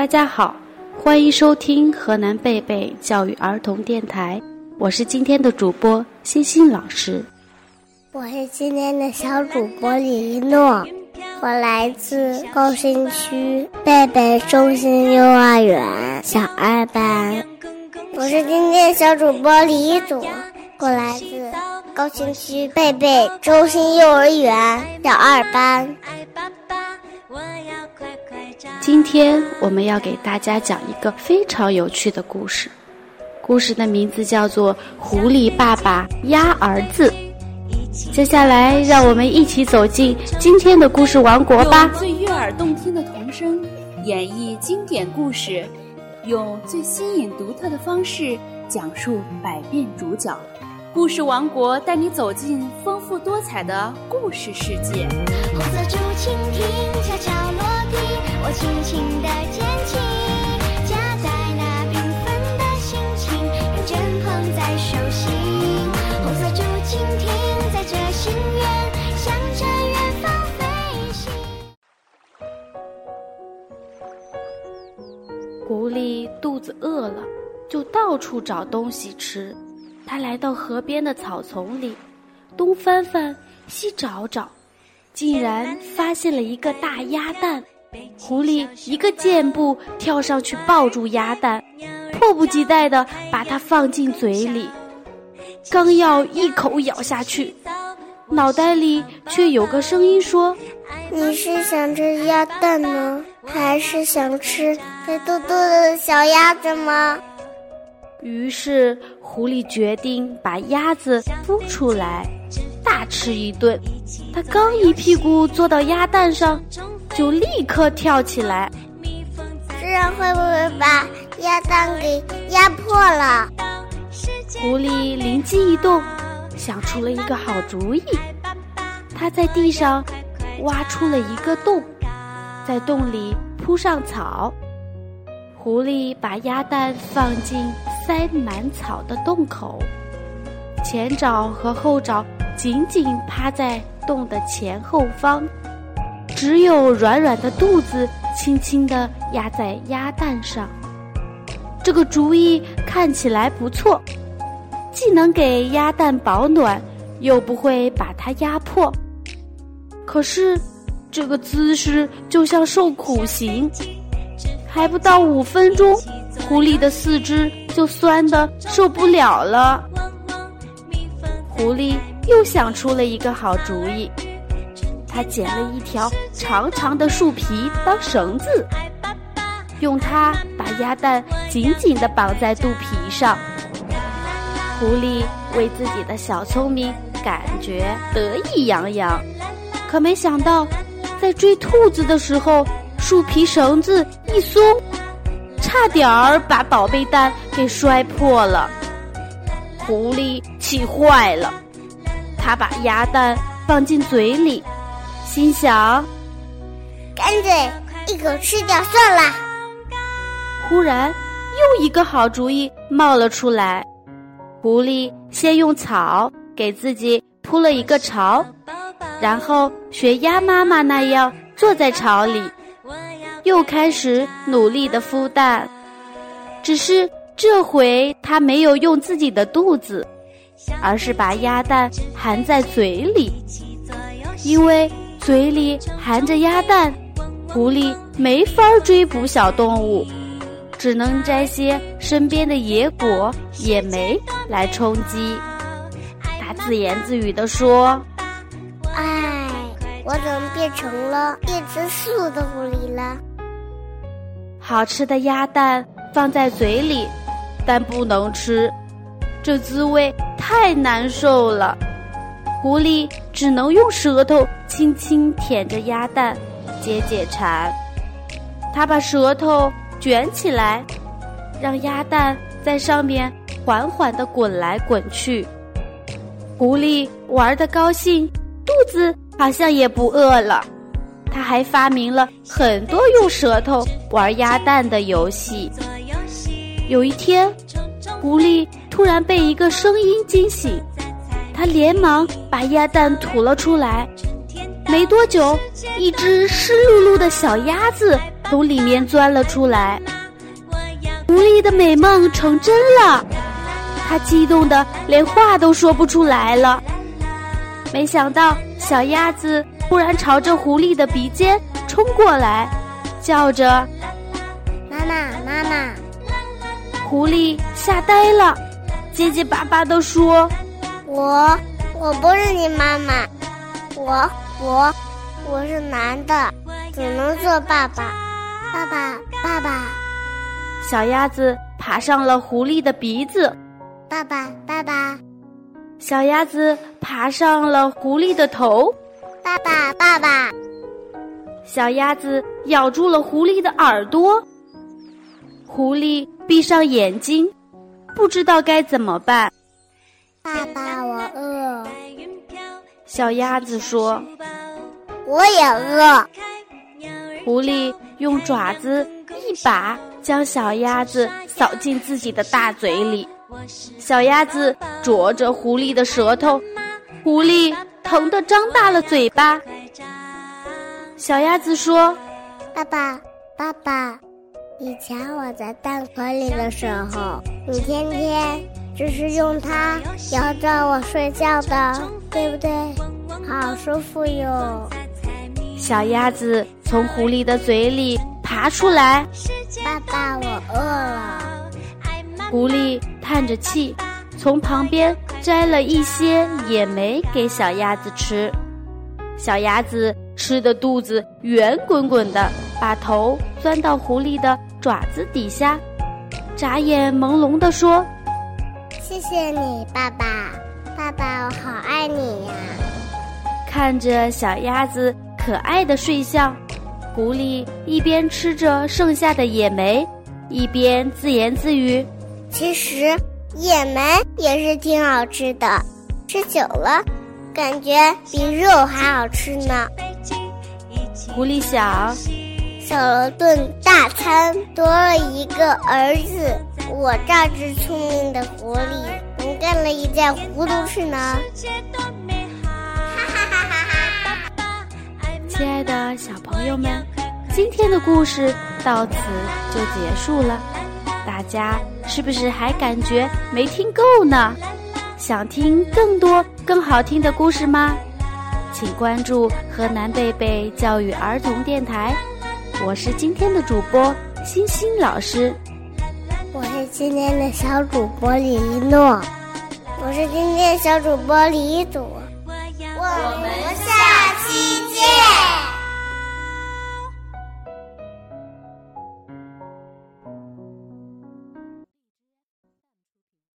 大家好，欢迎收听河南贝贝教育儿童电台，我是今天的主播欣欣老师。我是今天的小主播李一诺，我来自高新区贝贝中心幼儿园小二班。我是今天的小主播李一朵，我来自高新区贝贝中心幼儿园小二班。今天我们要给大家讲一个非常有趣的故事，故事的名字叫做《狐狸爸爸鸭儿子》。接下来，让我们一起走进今天的故事王国吧。用最悦耳动听的童声演绎经典故事，用最新颖独特的方式讲述百变主角。故事王国带你走进丰富多彩的故事世界。红色竹蜻蜓我轻轻地捡起，夹在那缤纷的心情，认真捧在手心。红色竹蜻蜓载着心愿，向着远方飞行。狐狸肚子饿了，就到处找东西吃。它来到河边的草丛里，东翻翻，西找找，竟然发现了一个大鸭蛋。狐狸一个箭步跳上去抱住鸭蛋，迫不及待地把它放进嘴里。刚要一口咬下去，脑袋里却有个声音说：“你是想吃鸭蛋呢，还是想吃肥嘟嘟的小鸭子吗？”于是，狐狸决定把鸭子孵出来，大吃一顿。他刚一屁股坐到鸭蛋上，就立刻跳起来。这样会不会把鸭蛋给压破了？狐狸灵机一动，想出了一个好主意。他在地上挖出了一个洞，在洞里铺上草。狐狸把鸭蛋放进塞满草的洞口，前爪和后爪紧紧趴在洞的前后方，只有软软的肚子轻轻地压在鸭蛋上。这个主意看起来不错，既能给鸭蛋保暖，又不会把它压破。可是，这个姿势就像受苦刑。还不到五分钟，狐狸的四肢就酸的受不了了。狐狸又想出了一个好主意，他捡了一条长长的树皮当绳子，用它把鸭蛋紧紧地绑在肚皮上。狐狸为自己的小聪明感觉得意洋洋，可没想到，在追兔子的时候。树皮绳子一松，差点儿把宝贝蛋给摔破了。狐狸气坏了，他把鸭蛋放进嘴里，心想：干脆一口吃掉算了。忽然，又一个好主意冒了出来。狐狸先用草给自己铺了一个巢，然后学鸭妈妈那样坐在巢里。又开始努力的孵蛋，只是这回它没有用自己的肚子，而是把鸭蛋含在嘴里。因为嘴里含着鸭蛋，狐狸没法追捕小动物，只能摘些身边的野果、野莓来充饥。他自言自语地说：“唉，我怎么变成了一只树的狐狸了？”好吃的鸭蛋放在嘴里，但不能吃，这滋味太难受了。狐狸只能用舌头轻轻舔着鸭蛋，解解馋。它把舌头卷起来，让鸭蛋在上面缓缓地滚来滚去。狐狸玩得高兴，肚子好像也不饿了。他还发明了很多用舌头玩鸭蛋的游戏。有一天，狐狸突然被一个声音惊醒，它连忙把鸭蛋吐了出来。没多久，一只湿漉漉的小鸭子从里面钻了出来。狐狸的美梦成真了，它激动的连话都说不出来了。没想到，小鸭子突然朝着狐狸的鼻尖冲过来，叫着：“妈妈，妈妈！”狐狸吓呆了，结结巴巴地说：“我，我不是你妈妈，我，我，我是男的，只能做爸爸，爸爸，爸爸。”小鸭子爬上了狐狸的鼻子，爸爸，爸爸。小鸭子爬上了狐狸的头，爸爸，爸爸。小鸭子咬住了狐狸的耳朵，狐狸闭上眼睛，不知道该怎么办。爸爸，我饿。小鸭子说：“我也饿。”狐狸用爪子一把将小鸭子扫进自己的大嘴里。小鸭子啄着狐狸的舌头，狐狸疼得张大了嘴巴。小鸭子说：“爸爸，爸爸，以前我在蛋壳里的时候，你天天就是用它摇着我睡觉的，对不对？好舒服哟。”小鸭子从狐狸的嘴里爬出来。爸爸，我饿了。狐狸叹着气，从旁边摘了一些野莓给小鸭子吃。小鸭子吃的肚子圆滚滚的，把头钻到狐狸的爪子底下，眨眼朦胧地说：“谢谢你，爸爸，爸爸，我好爱你呀！”看着小鸭子可爱的睡相，狐狸一边吃着剩下的野莓，一边自言自语。其实野莓也是挺好吃的，吃久了，感觉比肉还好吃呢。狐狸想，少了顿大餐，多了一个儿子，我这只聪明的狐狸能干了一件糊涂事呢。哈！亲爱的小朋友们，今天的故事到此就结束了。大家是不是还感觉没听够呢？想听更多更好听的故事吗？请关注河南贝贝教育儿童电台，我是今天的主播星星老师，我是今天的小主播李一诺，我是今天小主播李一朵，我们下期见。